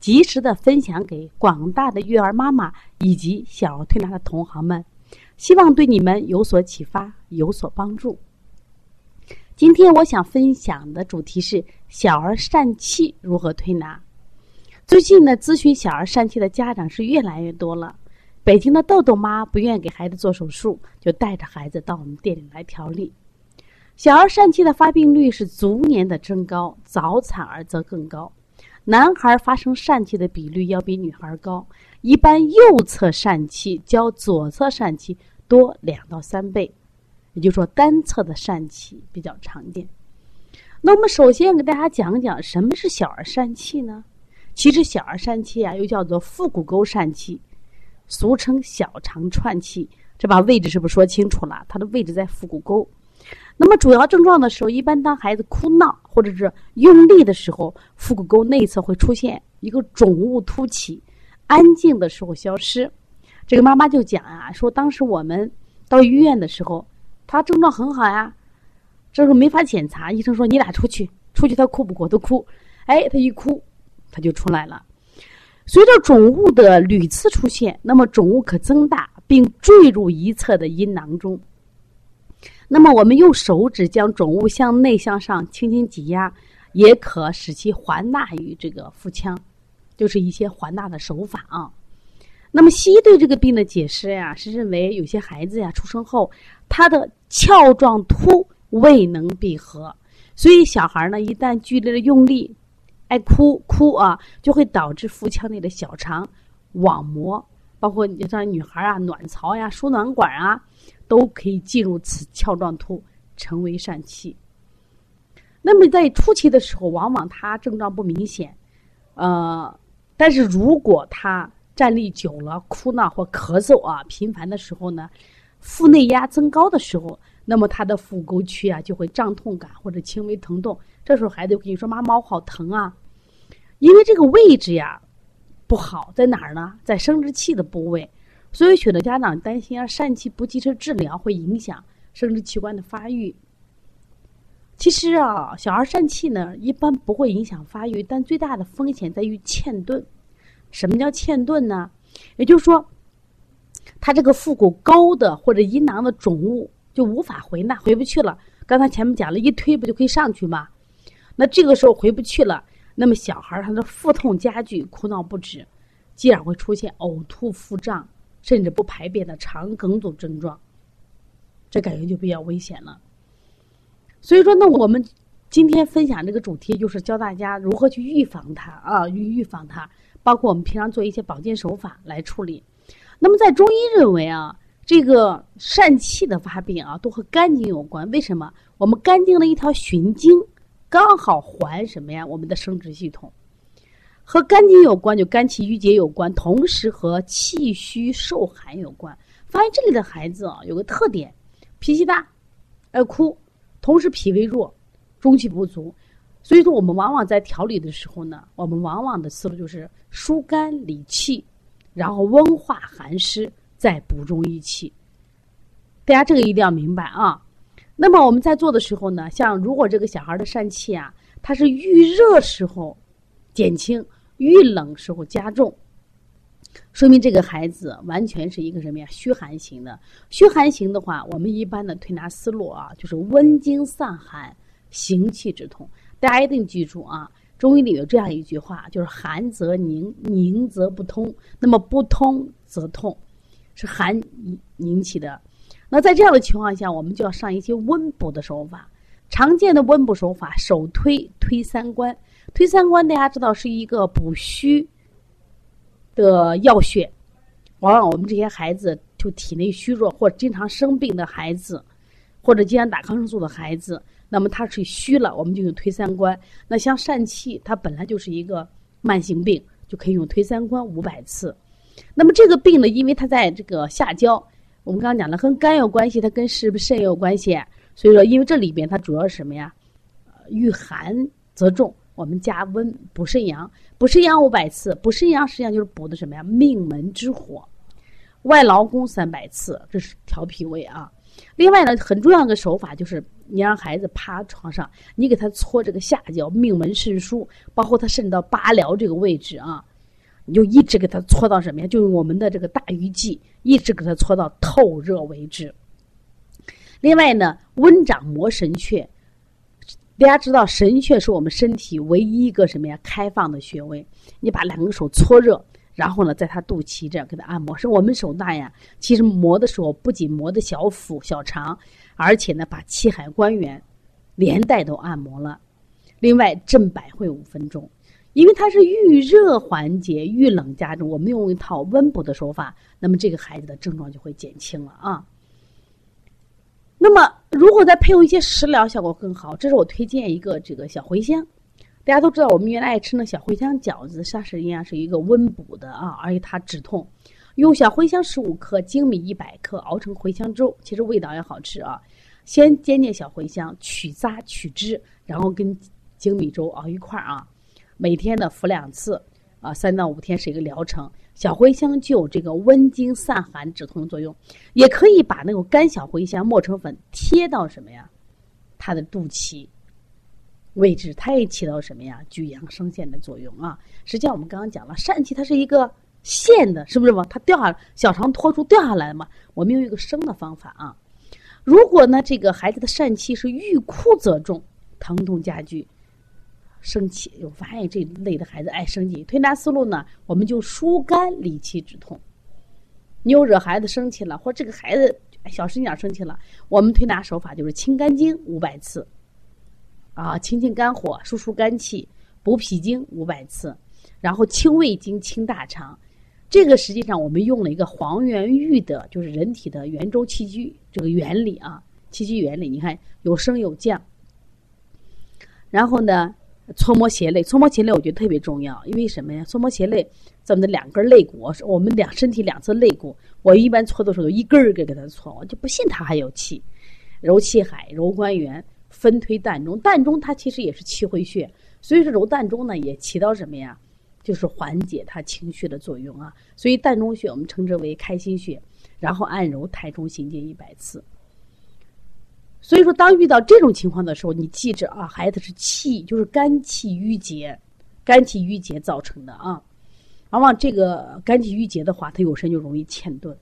及时的分享给广大的育儿妈妈以及小儿推拿的同行们，希望对你们有所启发，有所帮助。今天我想分享的主题是小儿疝气如何推拿。最近呢，咨询小儿疝气的家长是越来越多了。北京的豆豆妈不愿意给孩子做手术，就带着孩子到我们店里来调理。小儿疝气的发病率是逐年的增高，早产儿则更高。男孩发生疝气的比率要比女孩高，一般右侧疝气较左侧疝气多两到三倍，也就是说单侧的疝气比较常见。那我们首先给大家讲讲什么是小儿疝气呢？其实小儿疝气啊，又叫做腹股沟疝气，俗称小肠串气。这把位置是不是说清楚了？它的位置在腹股沟。那么主要症状的时候，一般当孩子哭闹或者是用力的时候，腹股沟内侧会出现一个肿物凸起，安静的时候消失。这个妈妈就讲啊，说当时我们到医院的时候，他症状很好呀，这时候没法检查，医生说你俩出去，出去他哭不哭都哭，哎，他一哭他就出来了。随着肿物的屡次出现，那么肿物可增大并坠入一侧的阴囊中。那么，我们用手指将肿物向内向上轻轻挤压，也可使其还纳于这个腹腔，就是一些还纳的手法啊。那么，西医对这个病的解释呀，是认为有些孩子呀出生后，他的鞘状突未能闭合，所以小孩呢一旦剧烈的用力，爱哭哭啊，就会导致腹腔内的小肠网膜，包括你像女孩啊卵巢呀、输卵管啊。都可以进入此鞘状突，成为疝气。那么在初期的时候，往往他症状不明显，呃，但是如果他站立久了、哭闹或咳嗽啊频繁的时候呢，腹内压增高的时候，那么他的腹沟区啊就会胀痛感或者轻微疼痛。这时候孩子跟你说：“妈妈，我好疼啊！”因为这个位置呀不好，在哪儿呢？在生殖器的部位。所以，许多家长担心啊，疝气不及时治疗会影响生殖器官的发育。其实啊，小儿疝气呢，一般不会影响发育，但最大的风险在于嵌顿。什么叫嵌顿呢？也就是说，它这个腹股沟的或者阴囊的肿物就无法回纳，回不去了。刚才前面讲了一推，不就可以上去吗？那这个时候回不去了，那么小孩他的腹痛加剧，哭闹不止，继而会出现呕吐、腹胀。甚至不排便的肠梗阻症状，这感觉就比较危险了。所以说，那我们今天分享这个主题，就是教大家如何去预防它啊，预预防它，包括我们平常做一些保健手法来处理。那么，在中医认为啊，这个疝气的发病啊，都和肝经有关。为什么？我们肝经的一条循经刚好还什么呀？我们的生殖系统。和肝经有关，就肝气郁结有关，同时和气虚受寒有关。发现这里的孩子啊，有个特点，脾气大，爱哭，同时脾胃弱，中气不足。所以说，我们往往在调理的时候呢，我们往往的思路就是疏肝理气，然后温化寒湿，再补中益气。大家这个一定要明白啊。那么我们在做的时候呢，像如果这个小孩的疝气啊，他是遇热时候减轻。遇冷时候加重，说明这个孩子完全是一个什么呀？虚寒型的。虚寒型的话，我们一般的推拿思路啊，就是温经散寒，行气止痛。大家一定记住啊，中医里有这样一句话，就是寒则凝，凝则不通。那么不通则痛，是寒引起的。那在这样的情况下，我们就要上一些温补的手法。常见的温补手法，手推推三关。推三关，大家知道是一个补虚的要穴。往往我们这些孩子就体内虚弱或经常生病的孩子，或者经常打抗生素的孩子，那么他是虚了，我们就用推三关。那像疝气，它本来就是一个慢性病，就可以用推三关五百次。那么这个病呢，因为它在这个下焦，我们刚刚讲了，跟肝有关系，它跟是不是肾有关系？所以说，因为这里边它主要是什么呀？遇寒则重，我们加温补肾阳，补肾阳五百次，补肾阳实际上就是补的什么呀？命门之火，外劳宫三百次，这是调脾胃啊。另外呢，很重要的手法就是，你让孩子趴床上，你给他搓这个下焦，命门肾腧，包括他肾到八髎这个位置啊，你就一直给他搓到什么呀？就用我们的这个大鱼际，一直给他搓到透热为止。另外呢，温掌摩神阙，大家知道神阙是我们身体唯一一个什么呀？开放的穴位。你把两个手搓热，然后呢，在他肚脐这样给他按摩。是我们手大呀，其实磨的时候不仅磨的小腹、小肠，而且呢，把气海、关元连带都按摩了。另外，镇百会五分钟，因为它是遇热缓解、遇冷加重。我们用一套温补的手法，那么这个孩子的症状就会减轻了啊。那么，如果再配用一些食疗，效果更好。这是我推荐一个这个小茴香。大家都知道，我们原来爱吃那小茴香饺子，它实际上是一个温补的啊，而且它止痛。用小茴香十五克、粳米一百克熬成茴香粥，其实味道也好吃啊。先煎煎小茴香，取渣取汁，然后跟粳米粥熬一块儿啊。每天呢服两次，啊，三到五天是一个疗程。小茴香就有这个温经散寒、止痛的作用，也可以把那种干小茴香磨成粉贴到什么呀？它的肚脐位置，它也起到什么呀？举阳生线的作用啊！实际上我们刚刚讲了，疝气它是一个线的，是不是嘛？它掉下小肠脱出掉下来嘛？我们用一个生的方法啊。如果呢，这个孩子的疝气是欲哭则重，疼痛加剧。生气，我发现这类的孩子爱生气。推拿思路呢，我们就疏肝理气止痛。你又惹孩子生气了，或这个孩子小声点生气了，我们推拿手法就是清肝经五百次，啊，清清肝火，疏疏肝气，补脾经五百次，然后清胃经、清大肠。这个实际上我们用了一个黄元玉的，就是人体的圆周气机这个原理啊，气机原理。你看有升有降，然后呢？搓摩胁肋，搓摩胁肋，我觉得特别重要，因为什么呀？搓摩胁肋，咱们的两根肋骨，我们两身体两侧肋骨，我一般搓的时候一根儿根给它搓，我就不信它还有气。揉气海，揉关元，分推膻中，膻中它其实也是气会穴，所以说揉膻中呢也起到什么呀？就是缓解他情绪的作用啊。所以膻中穴我们称之为开心穴，然后按揉太冲、行间一百次。所以说，当遇到这种情况的时候，你记着啊，孩子是气，就是肝气郁结，肝气郁结造成的啊。往往这个肝气郁结的话，他有时就容易欠顿。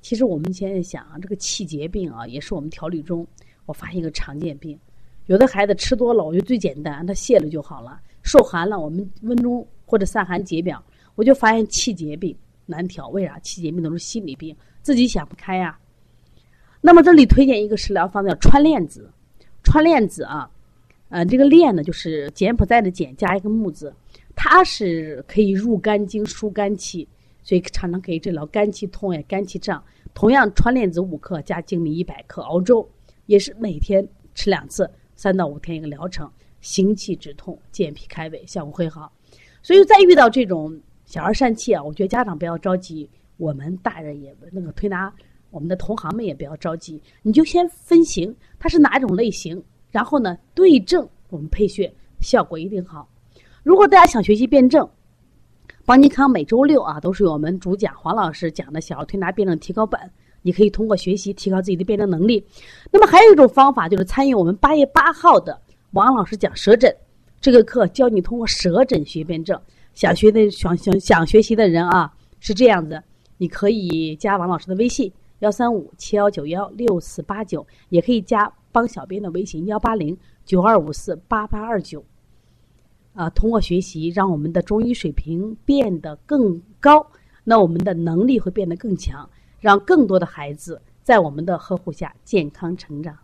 其实我们现在想啊，这个气结病啊，也是我们调理中我发现一个常见病。有的孩子吃多了，我觉得最简单，他泻了就好了。受寒了，我们温中或者散寒解表，我就发现气结病难调。为啥？气结病都是心理病，自己想不开呀。那么这里推荐一个食疗方子叫川链子，川链子啊，呃，这个链呢就是柬埔寨的柬加一个木字，它是可以入肝经疏肝气，所以常常可以治疗肝气痛呀、肝气胀。同样，川链子五克加粳米一百克熬粥，也是每天吃两次，三到五天一个疗程，行气止痛、健脾开胃，效果会好。所以，再遇到这种小儿疝气啊，我觉得家长不要着急，我们大人也那个推拿。我们的同行们也不要着急，你就先分型，它是哪种类型，然后呢对症我们配穴，效果一定好。如果大家想学习辩证，邦尼康每周六啊都是我们主讲黄老师讲的小儿推拿辩证提高本，你可以通过学习提高自己的辩证能力。那么还有一种方法就是参与我们八月八号的王老师讲舌诊这个课，教你通过舌诊学辩证。想学的想想想学习的人啊是这样子，你可以加王老师的微信。幺三五七幺九幺六四八九，也可以加帮小编的微信幺八零九二五四八八二九。啊，通过学习，让我们的中医水平变得更高，那我们的能力会变得更强，让更多的孩子在我们的呵护下健康成长。